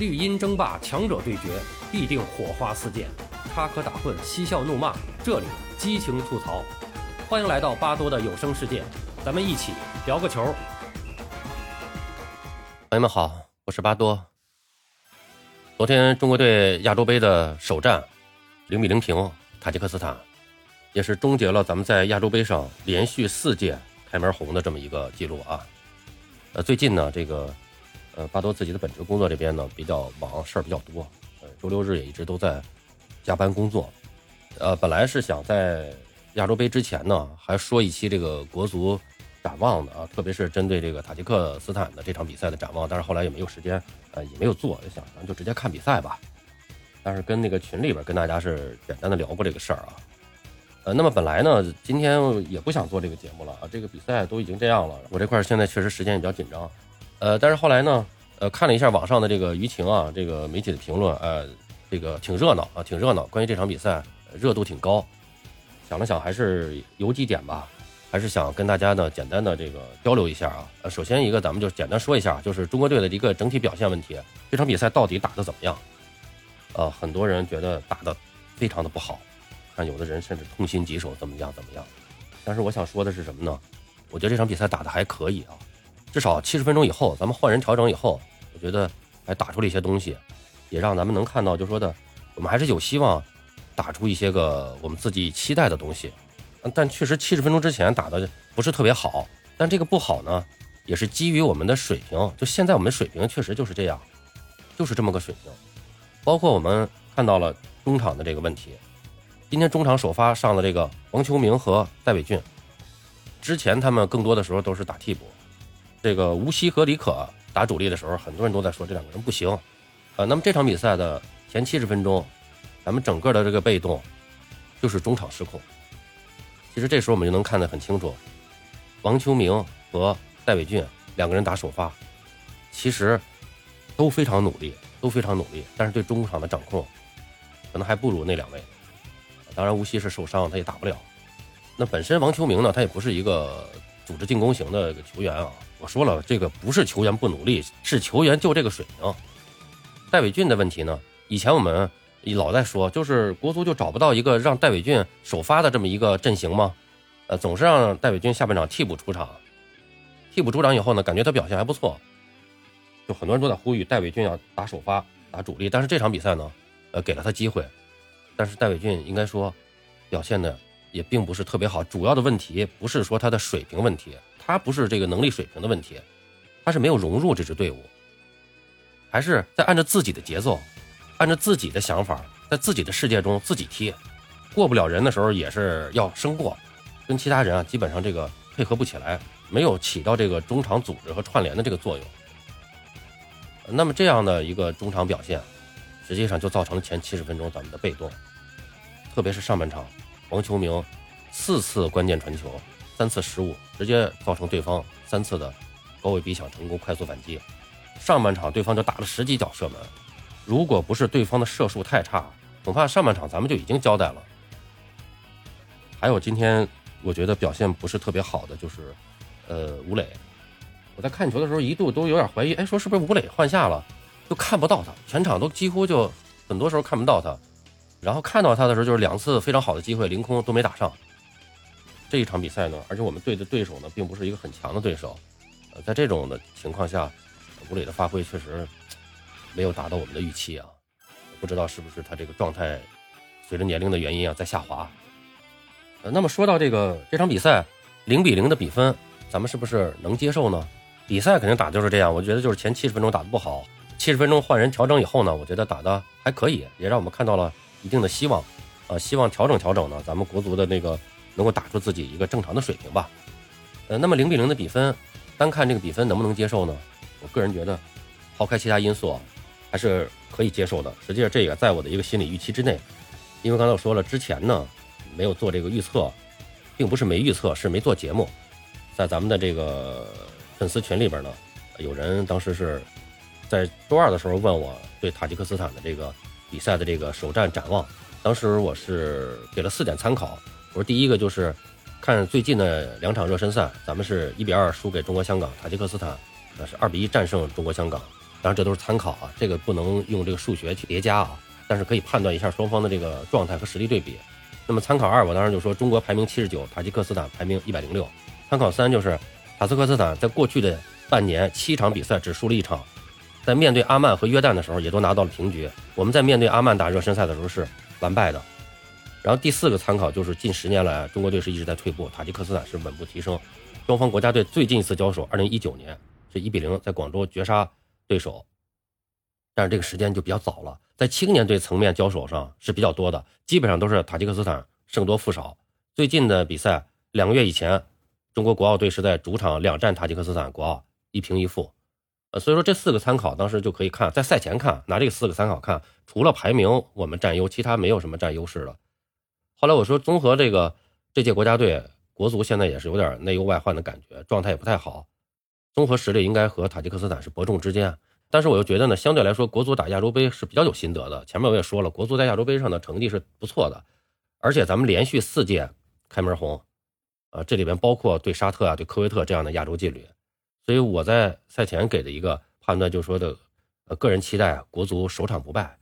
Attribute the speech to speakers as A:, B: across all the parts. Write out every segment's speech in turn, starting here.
A: 绿茵争霸，强者对决，必定火花四溅，插科打诨，嬉笑怒骂，这里激情吐槽。欢迎来到巴多的有声世界，咱们一起聊个球。朋友们好，我是巴多。昨天中国队亚洲杯的首战，零比零平塔吉克斯坦，也是终结了咱们在亚洲杯上连续四届开门红的这么一个记录啊。呃，最近呢，这个。呃，巴多自己的本职工作这边呢比较忙，事儿比较多，呃，周六日也一直都在加班工作。呃，本来是想在亚洲杯之前呢，还说一期这个国足展望的啊，特别是针对这个塔吉克斯坦的这场比赛的展望，但是后来也没有时间，呃，也没有做，就想咱就直接看比赛吧。但是跟那个群里边跟大家是简单的聊过这个事儿啊。呃，那么本来呢，今天也不想做这个节目了啊，这个比赛都已经这样了，我这块现在确实时间也比较紧张。呃，但是后来呢，呃，看了一下网上的这个舆情啊，这个媒体的评论，呃，这个挺热闹啊，挺热闹。关于这场比赛，热度挺高。想了想，还是有几点吧，还是想跟大家呢简单的这个交流一下啊。呃，首先一个，咱们就简单说一下，就是中国队的一个整体表现问题。这场比赛到底打得怎么样？呃，很多人觉得打得非常的不好，看有的人甚至痛心疾首，怎么样怎么样。但是我想说的是什么呢？我觉得这场比赛打得还可以啊。至少七十分钟以后，咱们换人调整以后，我觉得还打出了一些东西，也让咱们能看到，就说的我们还是有希望打出一些个我们自己期待的东西。但确实七十分钟之前打的不是特别好，但这个不好呢，也是基于我们的水平。就现在我们水平确实就是这样，就是这么个水平。包括我们看到了中场的这个问题，今天中场首发上了这个王秋明和戴伟俊，之前他们更多的时候都是打替补。这个吴曦和李可打主力的时候，很多人都在说这两个人不行，呃，那么这场比赛的前七十分钟，咱们整个的这个被动就是中场失控。其实这时候我们就能看得很清楚，王秋明和戴伟俊两个人打首发，其实都非常努力，都非常努力，但是对中场的掌控可能还不如那两位。当然，吴曦是受伤，他也打不了。那本身王秋明呢，他也不是一个组织进攻型的球员啊。我说了，这个不是球员不努力，是球员就这个水平。戴伟俊的问题呢？以前我们老在说，就是国足就找不到一个让戴伟俊首发的这么一个阵型吗？呃，总是让戴伟俊下半场替补出场。替补出场以后呢，感觉他表现还不错，就很多人都在呼吁戴伟俊要打首发、打主力。但是这场比赛呢，呃，给了他机会，但是戴伟俊应该说表现的也并不是特别好。主要的问题不是说他的水平问题。他不是这个能力水平的问题，他是没有融入这支队伍，还是在按照自己的节奏，按照自己的想法，在自己的世界中自己踢，过不了人的时候也是要生过，跟其他人啊基本上这个配合不起来，没有起到这个中场组织和串联的这个作用。那么这样的一个中场表现，实际上就造成了前七十分钟咱们的被动，特别是上半场，黄秋明四次关键传球。三次失误，直接造成对方三次的高位逼抢成功，快速反击。上半场对方就打了十几脚射门，如果不是对方的射术太差，恐怕上半场咱们就已经交代了。还有今天我觉得表现不是特别好的就是，呃，吴磊。我在看球的时候一度都有点怀疑，哎，说是不是吴磊换下了，就看不到他，全场都几乎就很多时候看不到他。然后看到他的时候，就是两次非常好的机会，凌空都没打上。这一场比赛呢，而且我们队的对手呢，并不是一个很强的对手，呃，在这种的情况下，吴磊的发挥确实没有达到我们的预期啊，不知道是不是他这个状态随着年龄的原因啊在下滑。呃，那么说到这个这场比赛零比零的比分，咱们是不是能接受呢？比赛肯定打就是这样，我觉得就是前七十分钟打的不好，七十分钟换人调整以后呢，我觉得打的还可以，也让我们看到了一定的希望，啊，希望调整调整呢，咱们国足的那个。能够打出自己一个正常的水平吧，呃，那么零比零的比分，单看这个比分能不能接受呢？我个人觉得，抛开其他因素，还是可以接受的。实际上，这也在我的一个心理预期之内。因为刚才我说了，之前呢没有做这个预测，并不是没预测，是没做节目。在咱们的这个粉丝群里边呢，有人当时是在周二的时候问我对塔吉克斯坦的这个比赛的这个首战展望，当时我是给了四点参考。我说第一个就是看最近的两场热身赛，咱们是一比二输给中国香港，塔吉克斯坦那是二比一战胜中国香港。当然这都是参考啊，这个不能用这个数学去叠加啊，但是可以判断一下双方的这个状态和实力对比。那么参考二，我当时就说中国排名七十九，塔吉克斯坦排名一百零六。参考三就是塔斯克斯坦在过去的半年七场比赛只输了一场，在面对阿曼和约旦的时候也都拿到了平局。我们在面对阿曼打热身赛的时候是完败的。然后第四个参考就是近十年来中国队是一直在退步，塔吉克斯坦是稳步提升。双方国家队最近一次交手，二零一九年是一比零在广州绝杀对手，但是这个时间就比较早了。在青年队层面交手上是比较多的，基本上都是塔吉克斯坦胜多负少。最近的比赛，两个月以前，中国国奥队是在主场两战塔吉克斯坦国奥一平一负。呃，所以说这四个参考当时就可以看，在赛前看，拿这个四个参考看，除了排名我们占优，其他没有什么占优势的。后来我说综合这个这届国家队国足现在也是有点内忧外患的感觉，状态也不太好，综合实力应该和塔吉克斯坦是伯仲之间。但是我又觉得呢，相对来说，国足打亚洲杯是比较有心得的。前面我也说了，国足在亚洲杯上的成绩是不错的，而且咱们连续四届开门红，呃，这里边包括对沙特啊、对科威特这样的亚洲劲旅。所以我在赛前给的一个判断就是说的，呃，个人期待国足首场不败。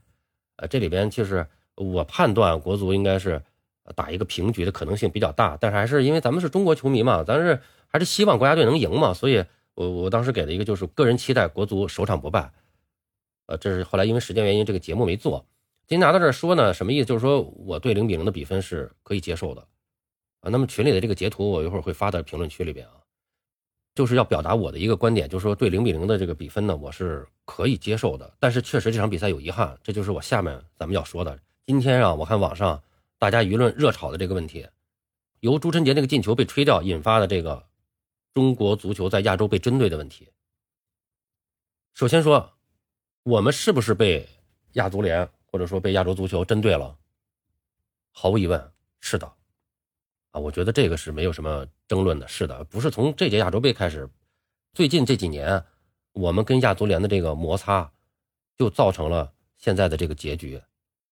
A: 呃，这里边其实我判断国足应该是打一个平局的可能性比较大，但是还是因为咱们是中国球迷嘛，咱是还是希望国家队能赢嘛，所以。我我当时给的一个就是个人期待国足首场不败，呃，这是后来因为时间原因这个节目没做。今天拿到这说呢，什么意思？就是说我对零比零的比分是可以接受的，啊，那么群里的这个截图我一会儿会发在评论区里边啊，就是要表达我的一个观点，就是说对零比零的这个比分呢，我是可以接受的。但是确实这场比赛有遗憾，这就是我下面咱们要说的。今天啊，我看网上大家舆论热炒的这个问题，由朱晨杰那个进球被吹掉引发的这个。中国足球在亚洲被针对的问题。首先说，我们是不是被亚足联或者说被亚洲足球针对了？毫无疑问，是的。啊，我觉得这个是没有什么争论的。是的，不是从这届亚洲杯开始，最近这几年，我们跟亚足联的这个摩擦，就造成了现在的这个结局。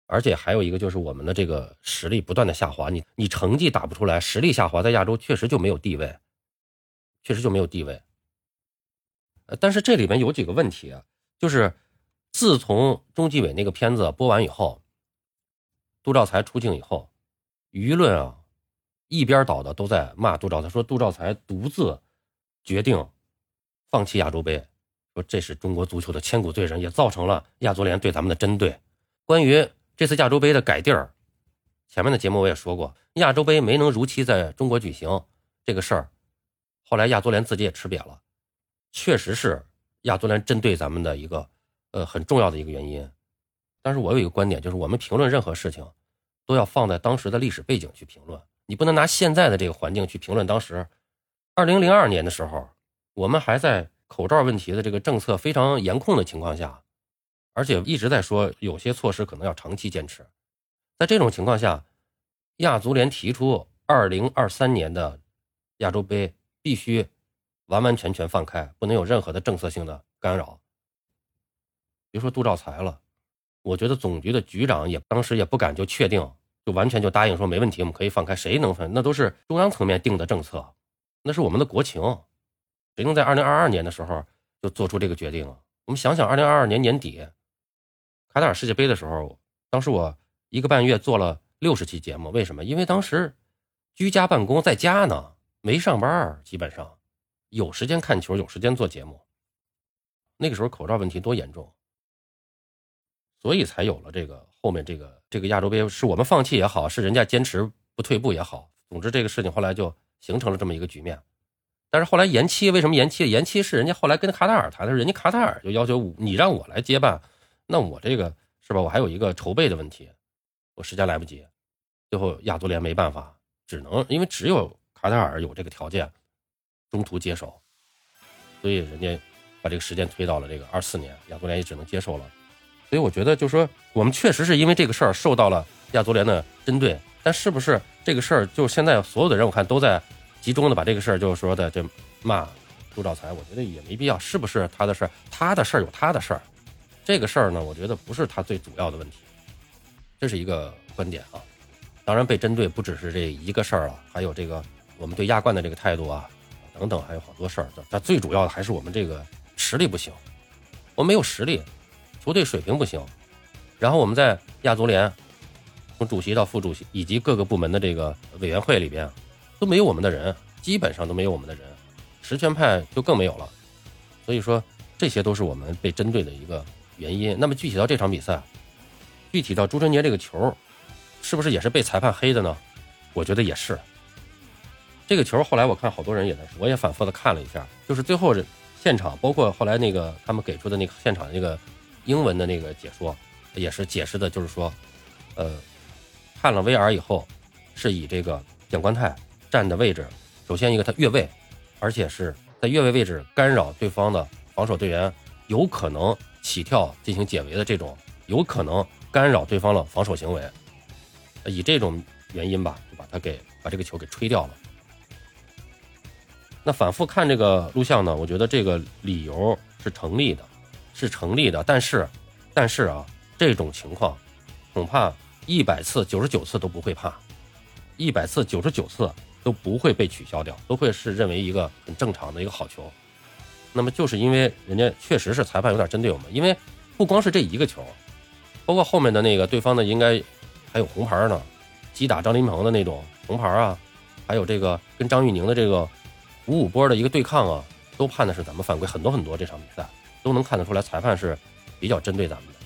A: 而且还有一个就是我们的这个实力不断的下滑。你你成绩打不出来，实力下滑，在亚洲确实就没有地位。确实就没有地位，呃，但是这里面有几个问题啊，就是自从中纪委那个片子播完以后，杜兆才出镜以后，舆论啊一边倒的都在骂杜兆才，说杜兆才独自决定放弃亚洲杯，说这是中国足球的千古罪人，也造成了亚足联对咱们的针对。关于这次亚洲杯的改地儿，前面的节目我也说过，亚洲杯没能如期在中国举行这个事儿。后来亚足联自己也吃瘪了，确实是亚足联针对咱们的一个呃很重要的一个原因。但是我有一个观点，就是我们评论任何事情，都要放在当时的历史背景去评论，你不能拿现在的这个环境去评论当时。二零零二年的时候，我们还在口罩问题的这个政策非常严控的情况下，而且一直在说有些措施可能要长期坚持。在这种情况下，亚足联提出二零二三年的亚洲杯。必须完完全全放开，不能有任何的政策性的干扰。别说杜兆才了，我觉得总局的局长也当时也不敢就确定，就完全就答应说没问题，我们可以放开。谁能放？那都是中央层面定的政策，那是我们的国情，谁能在二零二二年的时候就做出这个决定啊？我们想想，二零二二年年底卡塔尔世界杯的时候，当时我一个半月做了六十期节目，为什么？因为当时居家办公在家呢。没上班，基本上有时间看球，有时间做节目。那个时候口罩问题多严重，所以才有了这个后面这个这个亚洲杯，是我们放弃也好，是人家坚持不退步也好，总之这个事情后来就形成了这么一个局面。但是后来延期，为什么延期？延期是人家后来跟卡塔尔谈的，人家卡塔尔就要求你让我来接办，那我这个是吧？我还有一个筹备的问题，我时间来不及，最后亚足联没办法，只能因为只有。卡塔尔有这个条件，中途接手，所以人家把这个时间推到了这个二四年，亚足联也只能接受了。所以我觉得，就是说，我们确实是因为这个事儿受到了亚足联的针对，但是不是这个事儿，就现在所有的人我看都在集中的把这个事儿，就是说的这骂杜兆才，我觉得也没必要。是不是他的事儿？他的事儿有他的事儿，这个事儿呢，我觉得不是他最主要的问题，这是一个观点啊。当然，被针对不只是这一个事儿了，还有这个。我们对亚冠的这个态度啊，等等，还有好多事儿。但最主要的还是我们这个实力不行。我们没有实力，球队水平不行。然后我们在亚足联，从主席到副主席以及各个部门的这个委员会里边，都没有我们的人，基本上都没有我们的人，实权派就更没有了。所以说，这些都是我们被针对的一个原因。那么具体到这场比赛，具体到朱晨杰这个球，是不是也是被裁判黑的呢？我觉得也是。这个球后来我看好多人也在说，我也反复的看了一下，就是最后现场，包括后来那个他们给出的那个现场那个英文的那个解说，也是解释的，就是说，呃，看了 VR 以后，是以这个蒋观泰站的位置，首先一个他越位，而且是在越位位置干扰对方的防守队员，有可能起跳进行解围的这种，有可能干扰对方的防守行为，以这种原因吧，就把他给把这个球给吹掉了。那反复看这个录像呢，我觉得这个理由是成立的，是成立的。但是，但是啊，这种情况恐怕一百次九十九次都不会怕，一百次九十九次都不会被取消掉，都会是认为一个很正常的一个好球。那么就是因为人家确实是裁判有点针对我们，因为不光是这一个球，包括后面的那个对方的应该还有红牌呢，击打张琳芃的那种红牌啊，还有这个跟张玉宁的这个。五五波的一个对抗啊，都判的是咱们犯规很多很多。这场比赛都能看得出来，裁判是比较针对咱们的。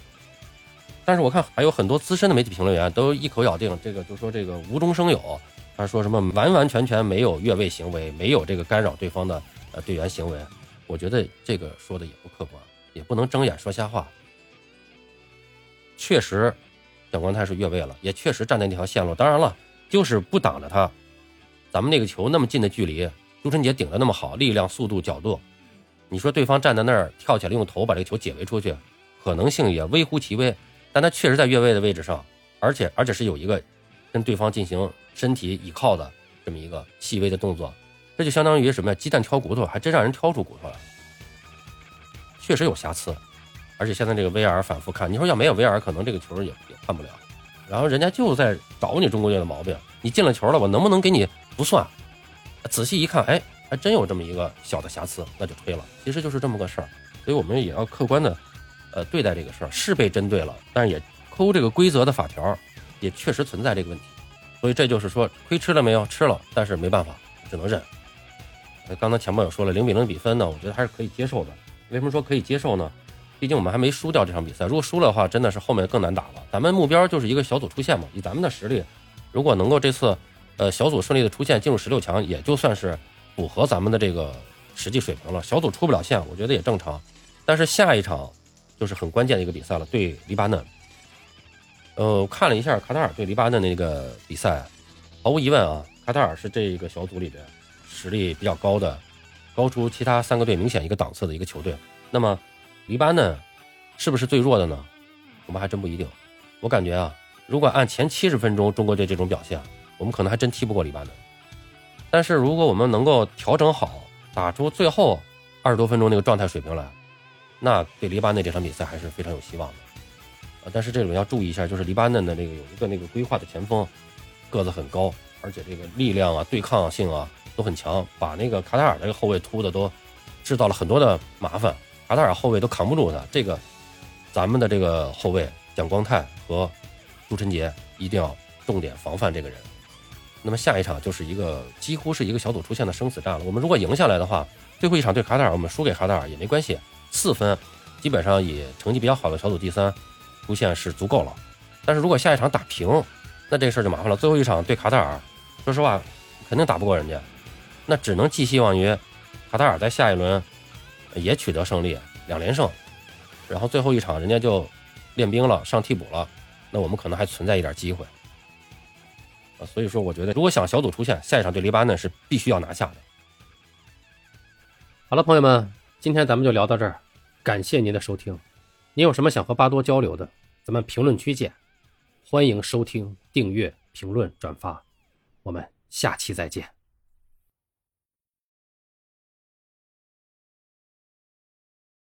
A: 但是我看还有很多资深的媒体评论员都一口咬定，这个就说这个无中生有，他说什么完完全全没有越位行为，没有这个干扰对方的呃队员行为。我觉得这个说的也不客观，也不能睁眼说瞎话。确实，蒋光太是越位了，也确实站在那条线路。当然了，就是不挡着他，咱们那个球那么近的距离。朱晨杰顶的那么好，力量、速度、角度，你说对方站在那儿跳起来用头把这个球解围出去，可能性也微乎其微。但他确实在越位的位置上，而且而且是有一个跟对方进行身体倚靠的这么一个细微的动作，这就相当于什么呀？鸡蛋挑骨头，还真让人挑出骨头来。确实有瑕疵，而且现在这个 VR 反复看，你说要没有 VR，可能这个球也也判不了。然后人家就在找你中国队的毛病，你进了球了，我能不能给你不算？仔细一看，哎，还真有这么一个小的瑕疵，那就吹了。其实就是这么个事儿，所以我们也要客观的，呃，对待这个事儿。是被针对了，但是也抠这个规则的法条，也确实存在这个问题。所以这就是说，亏吃了没有？吃了，但是没办法，只能认。刚才前面有说了，零比零比分呢，我觉得还是可以接受的。为什么说可以接受呢？毕竟我们还没输掉这场比赛。如果输了的话，真的是后面更难打了。咱们目标就是一个小组出线嘛。以咱们的实力，如果能够这次。呃，小组顺利的出线，进入十六强，也就算是符合咱们的这个实际水平了。小组出不了线，我觉得也正常。但是下一场就是很关键的一个比赛了，对黎巴嫩。呃，我看了一下卡塔尔对黎巴嫩那个比赛，毫无疑问啊，卡塔尔是这个小组里边实力比较高的，高出其他三个队明显一个档次的一个球队。那么黎巴嫩是不是最弱的呢？我们还真不一定。我感觉啊，如果按前七十分钟中国队这种表现，我们可能还真踢不过黎巴嫩，但是如果我们能够调整好，打出最后二十多分钟那个状态水平来，那对黎巴嫩这场比赛还是非常有希望的。啊，但是这里面要注意一下，就是黎巴嫩的那个有一个那个规划的前锋，个子很高，而且这个力量啊、对抗性啊都很强，把那个卡塔尔那个后卫突的都制造了很多的麻烦，卡塔尔后卫都扛不住他。这个咱们的这个后卫蒋光泰和朱晨杰一定要重点防范这个人。那么下一场就是一个几乎是一个小组出线的生死战了。我们如果赢下来的话，最后一场对卡塔尔，我们输给卡塔尔也没关系，四分基本上以成绩比较好的小组第三出线是足够了。但是如果下一场打平，那这事儿就麻烦了。最后一场对卡塔尔，说实话肯定打不过人家，那只能寄希望于卡塔尔在下一轮也取得胜利，两连胜，然后最后一场人家就练兵了，上替补了，那我们可能还存在一点机会。啊，所以说我觉得，如果想小组出线，下一场对黎巴嫩是必须要拿下的。
B: 好了，朋友们，今天咱们就聊到这儿，感谢您的收听。您有什么想和巴多交流的，咱们评论区见。欢迎收听、订阅、评论、转发，我们下期再见。